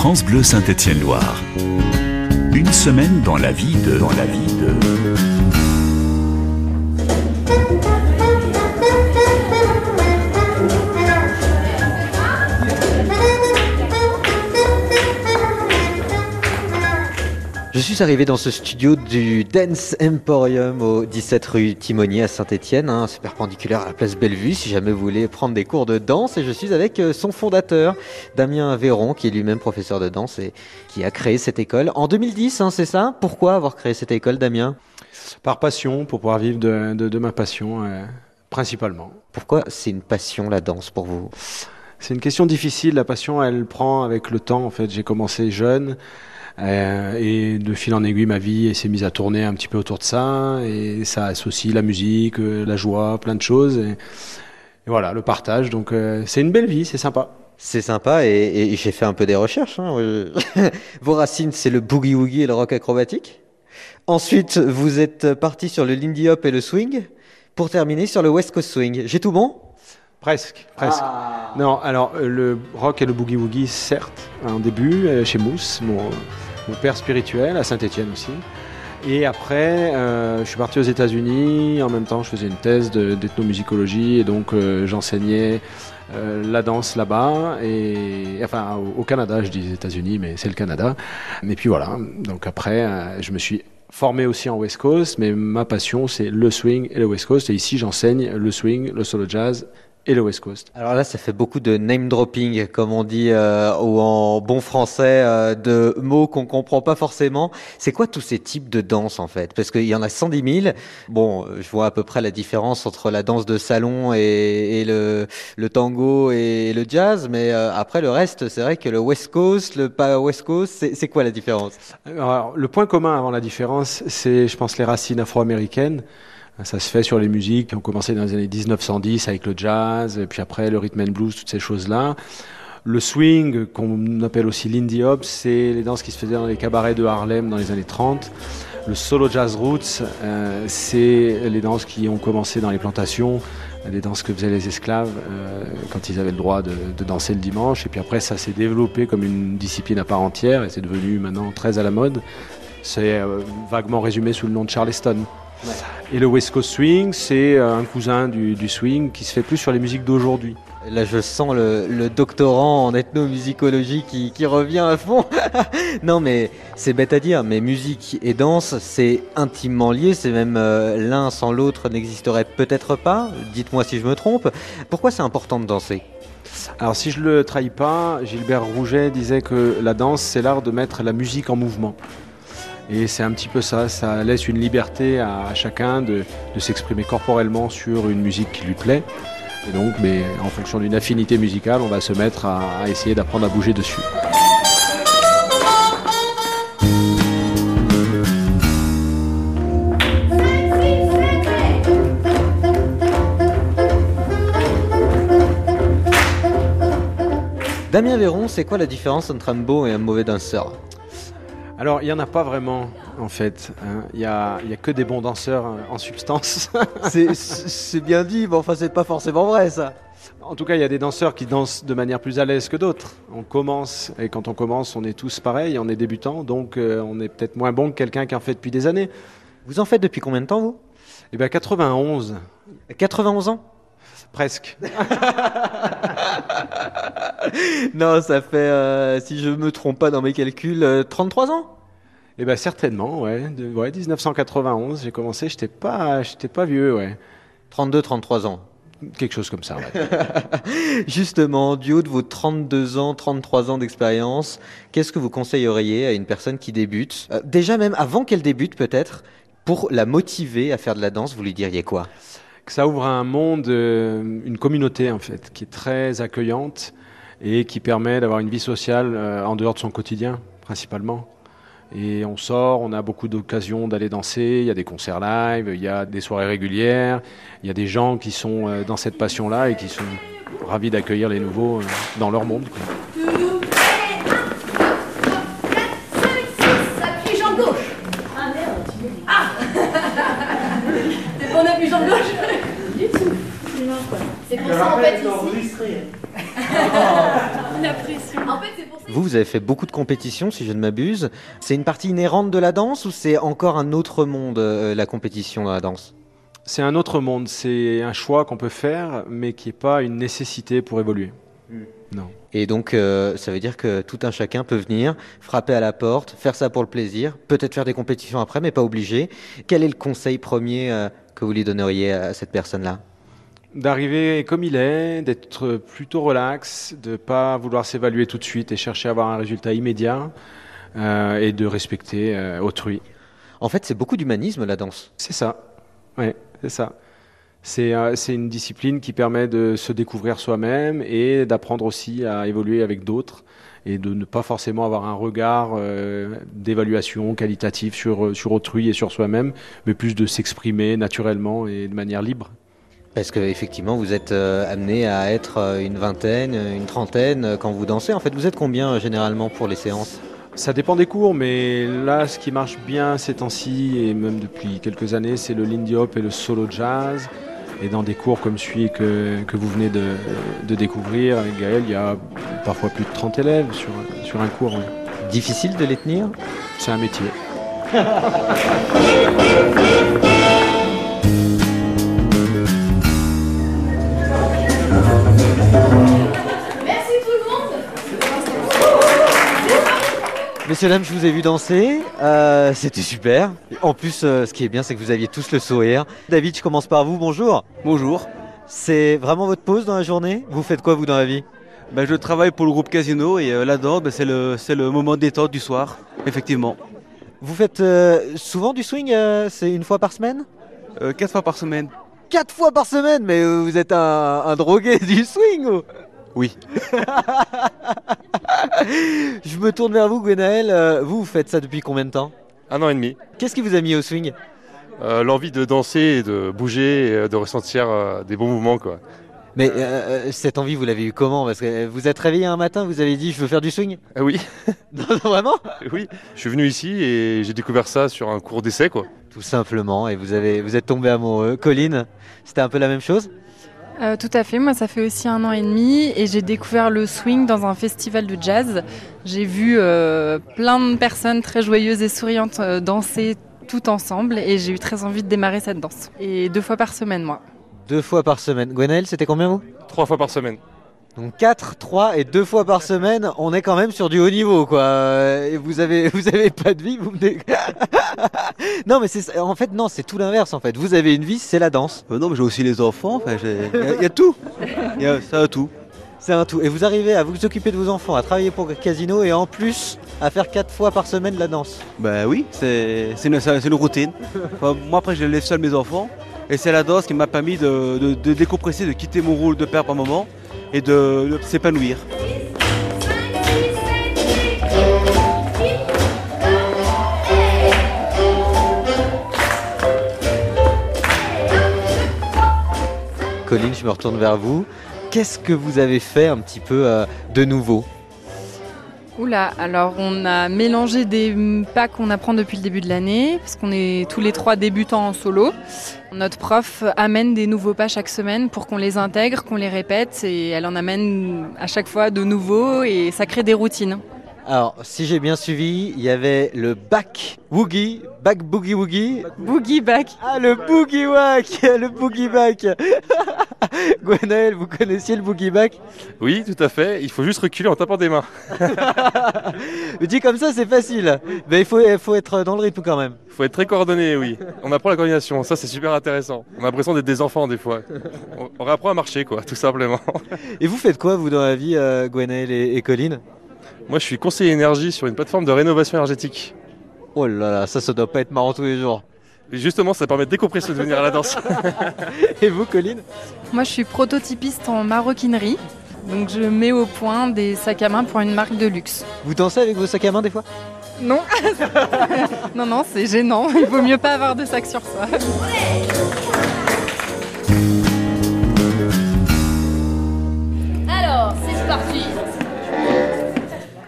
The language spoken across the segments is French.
France Bleu Saint-Étienne-Loire. Une semaine dans la vie de... Dans la vie de... Je suis arrivé dans ce studio du Dance Emporium au 17 rue Timonier à Saint-Etienne, hein, c'est perpendiculaire à la place Bellevue si jamais vous voulez prendre des cours de danse. Et je suis avec euh, son fondateur Damien Véron qui est lui-même professeur de danse et qui a créé cette école en 2010, hein, c'est ça? Pourquoi avoir créé cette école Damien? Par passion, pour pouvoir vivre de, de, de ma passion euh, principalement. Pourquoi c'est une passion la danse pour vous? C'est une question difficile, la passion elle prend avec le temps. En fait, j'ai commencé jeune. Euh, et de fil en aiguille, ma vie s'est mise à tourner un petit peu autour de ça. Et ça associe la musique, euh, la joie, plein de choses. Et, et voilà, le partage. Donc euh, c'est une belle vie, c'est sympa. C'est sympa et, et j'ai fait un peu des recherches. Hein. Vos racines, c'est le boogie-woogie et le rock acrobatique. Ensuite, vous êtes parti sur le Lindy Hop et le swing. Pour terminer sur le West Coast Swing. J'ai tout bon? Presque, presque. Ah. Non, alors le rock et le boogie-woogie, certes, en début, chez Mousse, mon, mon père spirituel, à Saint-Étienne aussi. Et après, euh, je suis parti aux États-Unis. En même temps, je faisais une thèse d'ethnomusicologie et donc euh, j'enseignais euh, la danse là-bas et enfin au, Canada, je dis États-Unis, mais c'est le Canada. Et puis voilà. Donc après, je me suis formé aussi en West Coast, mais ma passion c'est le swing et le West Coast. Et ici, j'enseigne le swing, le solo jazz et le West Coast. Alors là, ça fait beaucoup de name dropping, comme on dit, euh, ou en bon français, euh, de mots qu'on comprend pas forcément. C'est quoi tous ces types de danse en fait? Parce qu'il y en a 110 000. Bon, je vois à peu près la différence entre la danse de salon et, et le, le, tango et le jazz, mais euh, après le reste, c'est vrai que le West Coast, le pas West Coast, c'est quoi la différence? Alors, le point commun avant la différence, c'est, je pense, les racines afro-américaines. Ça se fait sur les musiques qui ont commencé dans les années 1910 avec le jazz, et puis après le rhythm and blues, toutes ces choses-là. Le swing, qu'on appelle aussi l'indie hop, c'est les danses qui se faisaient dans les cabarets de Harlem dans les années 30. Le solo jazz roots, euh, c'est les danses qui ont commencé dans les plantations, les danses que faisaient les esclaves euh, quand ils avaient le droit de, danser le dimanche. Et puis après, ça s'est développé comme une discipline à part entière et c'est devenu maintenant très à la mode. C'est euh, vaguement résumé sous le nom de Charleston. Ouais. Et le West Coast Swing, c'est un cousin du, du, swing qui se fait plus sur les musiques d'aujourd'hui. Là, je sens le, le doctorant en ethnomusicologie qui, qui revient à fond. non, mais c'est bête à dire, mais musique et danse, c'est intimement lié. C'est même euh, l'un sans l'autre n'existerait peut-être pas. Dites-moi si je me trompe. Pourquoi c'est important de danser? Alors si je le trahis pas, Gilbert Rouget disait que la danse c'est l'art de mettre la musique en mouvement. Et c'est un petit peu ça, ça laisse une liberté à chacun de, s'exprimer corporellement sur une musique qui lui plaît. Et donc, mais en fonction d'une affinité musicale, on va se mettre à, à essayer d'apprendre à bouger dessus. Damien Véron, c'est quoi la différence entre un beau et un mauvais danseur? Alors, il n'y en a pas vraiment, en fait. Il n'y a, y a, que des bons danseurs en substance. c'est bien dit, mais enfin, c'est pas forcément vrai, ça. En tout cas, il y a des danseurs qui dansent de manière plus à l'aise que d'autres. On commence, et quand on commence, on est tous pareils, on est débutants, donc euh, on est peut-être moins bon que quelqu'un qui en fait depuis des années. Vous en faites depuis combien de temps, vous? Eh bien, 91. 91 ans? Presque. non, ça fait, euh, si je me trompe pas dans mes calculs, euh, 33 ans? Eh bien, certainement, ouais. De, ouais 1991, j'ai commencé, j'étais pas, j'étais pas vieux, ouais. 32, 33 ans. Quelque chose comme ça, ouais. Justement, du haut de vos 32 ans, 33 ans d'expérience, qu'est-ce que vous conseilleriez à une personne qui débute euh, Déjà même avant qu'elle débute peut-être, pour la motiver à faire de la danse, vous lui diriez quoi? Que ça ouvre un monde, euh, une communauté en fait, qui est très accueillante et qui permet d'avoir une vie sociale euh, en dehors de son quotidien, principalement. Et on sort, on a beaucoup d'occasions d'aller danser, il y a des concerts live, il y a des soirées régulières, il y a des gens qui sont euh, dans cette passion-là et qui sont ravis d'accueillir les nouveaux dans leur monde. On appuie jambe gauche C'est pour ça en fait ici. La pression. En fait c'est pour Vous, vous avez fait beaucoup de compétitions, si je ne m'abuse. C'est une partie inhérente de la danse ou c'est encore un autre monde, euh, la compétition dans la danse? C'est un autre monde, c'est un choix qu'on peut faire, mais qui n'est pas une nécessité pour évoluer. Non. Et donc, euh, ça veut dire que tout un chacun peut venir, frapper à la porte, faire ça pour le plaisir, peut-être faire des compétitions après, mais pas obligé. Quel est le conseil premier euh, que vous lui donneriez à cette personne-là? D'arriver comme il est, d'être plutôt relax, de pas vouloir s'évaluer tout de suite et chercher à avoir un résultat immédiat euh, et de respecter euh, autrui. En fait, c'est beaucoup d'humanisme la danse. C'est ça. Ouais, c'est ça. C'est euh, c'est une discipline qui permet de se découvrir soi-même et d'apprendre aussi à évoluer avec d'autres et de ne pas forcément avoir un regard d'évaluation qualitative sur, sur autrui et sur soi-même, mais plus de s'exprimer naturellement et de manière libre. Parce qu'effectivement, vous êtes euh, amené à être euh, une vingtaine, une trentaine euh, quand vous dansez. En fait, vous êtes combien euh, généralement pour les séances? Ça dépend des cours, mais là, ce qui marche bien ces temps-ci, et même depuis quelques années, c'est le lindy hop et le solo jazz. Et dans des cours comme celui que, que vous venez de, de découvrir avec Gaël, il y a parfois plus de 30 élèves sur, sur un cours. Difficile de les tenir? C'est un métier. Messieurs, dames, je vous ai vu danser. Euh, C'était super. En plus, euh, ce qui est bien, c'est que vous aviez tous le sourire. David, je commence par vous. Bonjour. Bonjour, C'est vraiment votre pause dans la journée? Vous faites quoi, vous, dans la vie? Ben, je travaille pour le groupe Casino et euh, là-dedans, ben, c'est le, le moment détente du soir, effectivement. Vous faites souvent du swing C'est une fois par semaine? Euh, quatre fois par semaine. Quatre fois par semaine? Mais vous êtes un, un drogué du swing ou? Oui. Je me tourne vers vous, Gwenaël. Euh, vous, vous faites ça depuis combien de temps? Un an et demi. Qu'est-ce qui vous a mis au swing? Euh, L'envie de danser, et de bouger, et euh, de ressentir euh, des bons mouvements. Quoi. Mais euh, cette envie, vous l'avez eu comment? Parce que vous êtes réveillé un matin, vous avez dit je veux faire du swing? Ah oui, Non, non, vraiment? Oui. Je suis venu ici et j'ai découvert ça sur un cours d'essai. quoi. Tout simplement, et vous, avez, vous êtes tombé amoureux. Colline, c'était un peu la même chose? Euh, tout à fait, moi ça fait aussi un an et demi et j'ai découvert le swing dans un festival de jazz. J'ai vu euh, plein de personnes très joyeuses et souriantes euh, danser tout ensemble et j'ai eu très envie de démarrer cette danse. Et deux fois par semaine moi. Deux fois par semaine. Gwenaël, c'était combien vous? Trois fois par semaine. Donc 4, 3 et deux fois par semaine, on est quand même sur du haut niveau quoi. Et vous avez vous avez pas de vie, vous me Non mais c'est en fait non, c'est tout l'inverse en fait. Vous avez une vie, c'est la danse. Euh, non, mais j'ai aussi les enfants, il y, a- il y a tout. Y a ça a tout. C'est un tout. Et vous arrivez à vous occuper de vos enfants, à travailler pour le casino et en plus à faire quatre fois par semaine la danse. Ben oui, c'est c'est une, c'est une routine. Enfin, moi, après, je laisse seul mes enfants. Et c'est la danse qui m'a permis de, de- de décompresser, de quitter mon rôle de père par moment et de, s'épanouir. 5, 6, 7, 8, Colline, je me retourne vers vous. Qu'est-ce que vous avez fait un petit peu euh, de nouveau? Oula, alors on a mélangé des pas qu'on apprend depuis le début de l'année, parce qu'on est tous les trois débutants en solo. Notre prof amène des nouveaux pas chaque semaine pour qu'on les intègre, qu'on les répète, et elle en amène à chaque fois de nouveaux, et ça crée des routines. Alors, si j'ai bien suivi, il y avait le back woogie, back boogie woogie. Boogie back. Ah, le boogie wack, le boogie back. Gwenaël, vous connaissiez le boogie back? Oui, tout à fait. Il faut juste reculer en tapant des mains. Dit comme ça, c'est facile. Mais il faut, il faut être dans le rythme quand même. Il faut être très coordonné, oui. On apprend la coordination. Ça, c'est super intéressant. On a l'impression d'être des enfants des fois. On, on réapprend à marcher, quoi, tout simplement. Et vous faites quoi, vous, dans la vie, euh, Gwenaël et, et Colline? Moi, je suis conseiller énergie sur une plateforme de rénovation énergétique. Oh là là, ça, ça doit pas être marrant tous les jours. Et justement, ça permet de décompresser de venir à la danse. Et vous, Colline? Moi, je suis prototypiste en maroquinerie. Donc, je mets au point des sacs à main pour une marque de luxe. Vous dansez avec vos sacs à main des fois? Non, non, non, c'est gênant. Il vaut mieux pas avoir de sac sur soi. Alors, c'est parti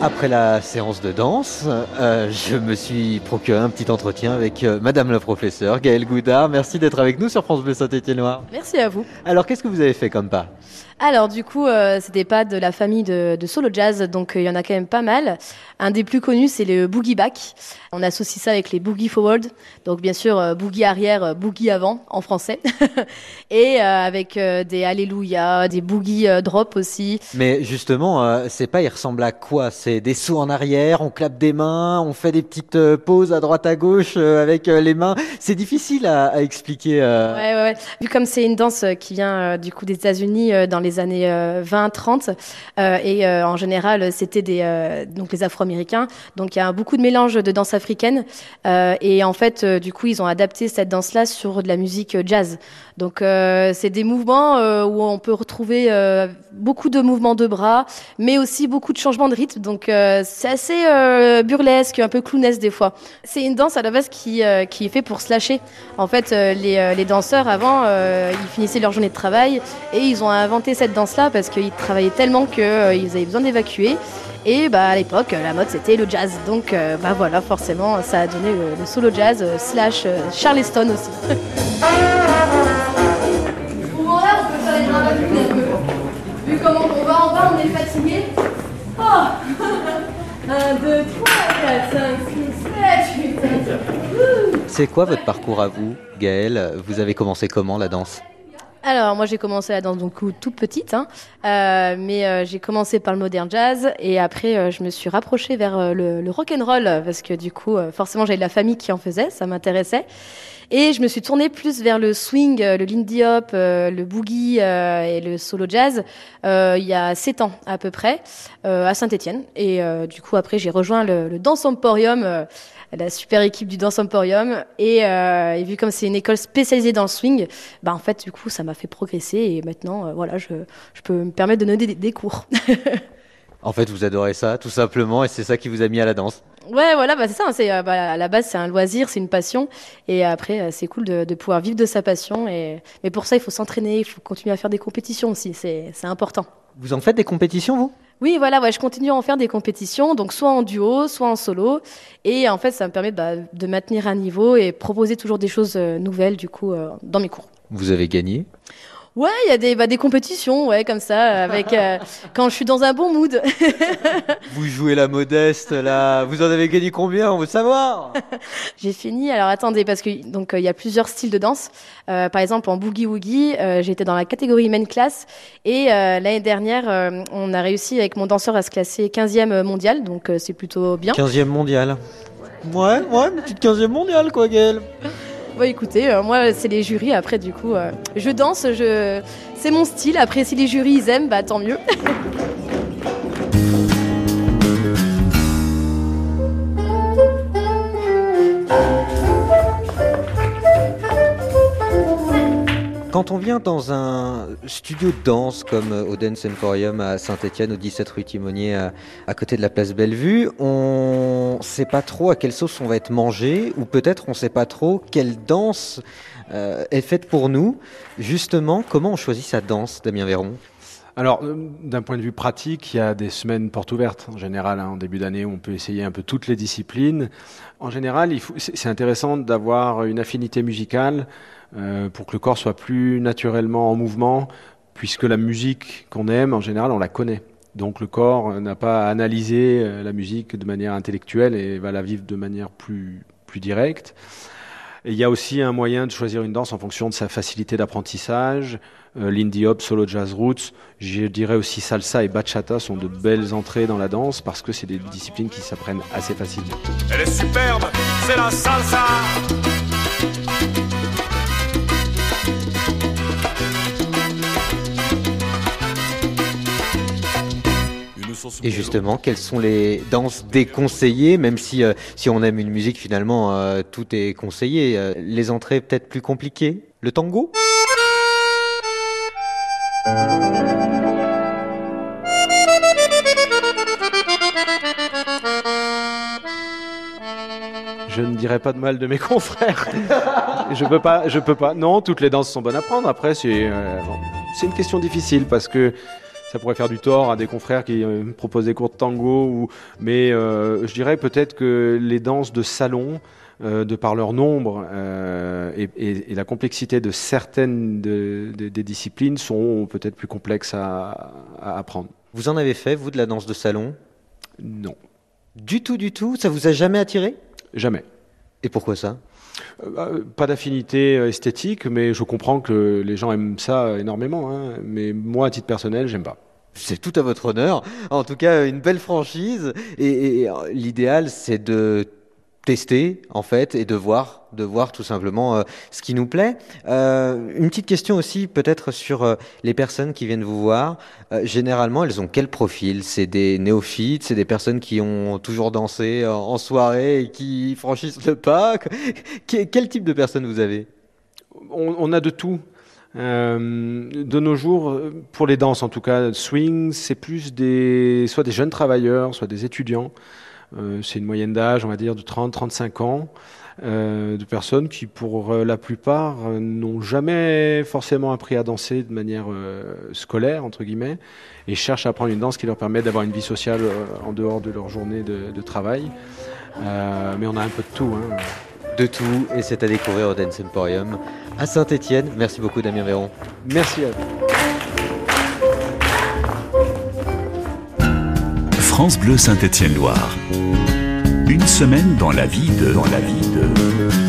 Après la séance de danse, euh, je me suis procuré un petit entretien avec euh, Madame la professeure Gaëlle Goudard. Merci d'être avec nous sur France Bleu Saint-Étienne-Noir. Merci à vous. Alors, qu'est-ce que vous avez fait comme pas? Alors du coup, euh, c'était pas de la famille de, de solo jazz, donc euh, il y en a quand même pas mal. Un des plus connus, c'est le boogie back. On associe ça avec les boogie forward, donc bien sûr euh, boogie arrière, euh, boogie avant en français, et euh, avec euh, des alléluia, des boogie drop aussi. Mais justement, euh, c'est pas, il ressemble à quoi? C'est des sauts en arrière, on clappe des mains, on fait des petites pauses à droite à gauche euh, avec les mains. C'est difficile à, à expliquer. euh. Ouais, ouais, ouais. Vu comme c'est une danse qui vient euh, du coup des États-Unis euh, dans les années 20-30, et euh, en général c'était des euh, donc les Afro-Américains, donc il y a beaucoup de mélange de danse africaine, euh, et en fait euh, du coup ils ont adapté cette danse-là sur de la musique euh, jazz. Donc euh, c'est des mouvements euh, où on peut retrouver euh, beaucoup de mouvements de bras, mais aussi beaucoup de changements de rythme. Donc euh, c'est assez euh, burlesque, un peu clownesque des fois. C'est une danse à la base qui euh, qui est fait pour se lâcher. En fait, euh, les, euh, les danseurs avant, euh, ils finissaient leur journée de travail et ils ont inventé cette danse-là parce qu'ils travaillaient tellement qu'ils avaient besoin d'évacuer. Et bah, à l'époque, la mode c'était le jazz. Donc euh, bah voilà, forcément, ça a donné le, le solo jazz euh, slash euh, Charleston aussi. Vu comment on va en bas, on est fatigué. Oh 1, 2, 3, 4, 5, 6, 7, 8, 9, C'est quoi votre parcours à vous, Gaëlle? Vous avez commencé comment la danse? Alors, moi, j'ai commencé la danse donc toute petite, hein, Euh, mais euh, j'ai commencé par le modern jazz et après, euh, je me suis rapprochée vers euh, le, le rock and roll parce que du coup, euh, forcément, j'avais de la famille qui en faisait, ça m'intéressait. Et je me suis tournée plus vers le swing, euh, le lindy hop, euh, le boogie euh, et le solo jazz il y a sept ans à peu près à Saint-Étienne. Et du coup, après, j'ai rejoint le, le Dance Emporium. la super équipe du Dance Emporium et, vu comme c'est une école spécialisée dans le swing, bah en fait du coup ça m'a fait progresser et maintenant voilà je, peux me permettre de donner des cours. En fait, vous adorez ça, tout simplement, et c'est ça qui vous a mis à la danse. Ouais voilà bah c'est ça, hein, c'est euh, bah, à la base c'est un loisir, c'est une passion et après euh, c'est cool de, de pouvoir vivre de sa passion et mais pour ça il faut s'entraîner, il faut continuer à faire des compétitions aussi, c'est c'est important. Vous en faites des compétitions, vous? Oui, voilà, ouais, je continue à en faire des compétitions, donc soit en duo, soit en solo. Et en fait, ça me permet bah, de maintenir un niveau et proposer toujours des choses euh, nouvelles, du coup, euh, dans mes cours. Vous avez gagné? Ouais, il y a des, bah, des compétitions, ouais, comme ça, avec euh, quand je suis dans un bon mood. Vous jouez la modeste, là. Vous en avez gagné combien On veut savoir. j'ai fini. Alors attendez, parce que donc euh, il y a plusieurs styles de danse. Euh, par exemple, en boogie woogie, euh, j'étais dans la catégorie main class. Et euh, l'année dernière, euh, on a réussi avec mon danseur à se classer 15e mondial, donc euh, c'est plutôt bien. 15e mondial. Ouais, ouais, une petite 15e mondiale, quoi, Gaëlle. Ouais, écoutez, euh, moi, c'est les jurys. Après, du coup, euh, je danse, je... c'est mon style. Après, si les jurys ils aiment, bah tant mieux. Quand on vient dans un studio de danse comme euh, au Dance Emporium à Saint-Etienne, au 17 rue Timonier, à, côté de la place Bellevue, on sait pas trop à quelle sauce on va être mangé, ou peut-être on sait pas trop quelle danse euh, est faite pour nous. Justement, comment on choisit sa danse, Damien Véron? Alors, euh, d'un point de vue pratique, il y a des semaines portes ouvertes en général. hein, en début d'année, on peut essayer un peu toutes les disciplines. En général, c'est intéressant d'avoir une affinité musicale euh, pour que le corps soit plus naturellement en mouvement, puisque la musique qu'on aime, en général, on la connaît. Donc le corps euh, n'a pas à analyser la musique de manière intellectuelle et va la vivre de manière plus directe. Il y a aussi un moyen de choisir une danse en fonction de sa facilité d'apprentissage. Euh, Lindy hop, solo jazz roots, je dirais aussi salsa et bachata sont de belles entrées dans la danse parce que c'est des disciplines qui s'apprennent assez facilement. Elle est superbe, c'est la salsa. Et justement, quelles sont les danses déconseillées, même si, euh, si on aime une musique, finalement, euh, tout est conseillé. Euh, les entrées peut-être plus compliquées Le tango? Je ne dirais pas de mal de mes confrères. je peux pas, je peux pas. Non, toutes les danses sont bonnes à prendre. Après, c'est euh, une question difficile parce que ça pourrait faire du tort à des confrères qui euh, proposent des cours de tango. Ou, mais euh, je dirais peut-être que les danses de salon euh, de par leur nombre et, et, et, la complexité de certaines de, de, des disciplines, sont peut-être plus complexes à, à, apprendre. Vous en avez fait, vous, de la danse de salon? Non. Du tout, du tout? Ça vous a jamais attiré? Jamais. Et pourquoi ça? Pas d'affinité esthétique, mais je comprends que les gens aiment ça énormément. Hein. Mais moi, à titre personnel, j'aime pas. C'est tout à votre honneur. En tout cas, une belle franchise. Et l'idéal, c'est de tester en fait et de voir, de voir tout simplement euh, ce qui nous plaît. Euh, une petite question aussi peut-être sur euh, les personnes qui viennent vous voir. Généralement, elles ont quel profil? C'est des néophytes, c'est des personnes qui ont toujours dansé en soirée et qui franchissent le pas. Quel type de personnes vous avez? On, a de tout. De nos jours, pour les danses en tout cas, swing, c'est plus des, soit des jeunes travailleurs, soit des étudiants. Euh, c'est une moyenne d'âge, on va dire, de 30-35 ans. Euh, de personnes qui, pour euh, la plupart, euh, n'ont jamais forcément appris à danser de manière scolaire, entre guillemets, et cherchent à apprendre une danse qui leur permet d'avoir une vie sociale en dehors de leur journée de, de travail. mais on a un peu de tout. Hein. De tout, et c'est à découvrir au Dance Emporium à Saint-Etienne. Merci beaucoup, Damien Véron. Merci à vous. France Bleu Saint-Étienne-Loire. Une semaine dans la vie de... Dans la vie de...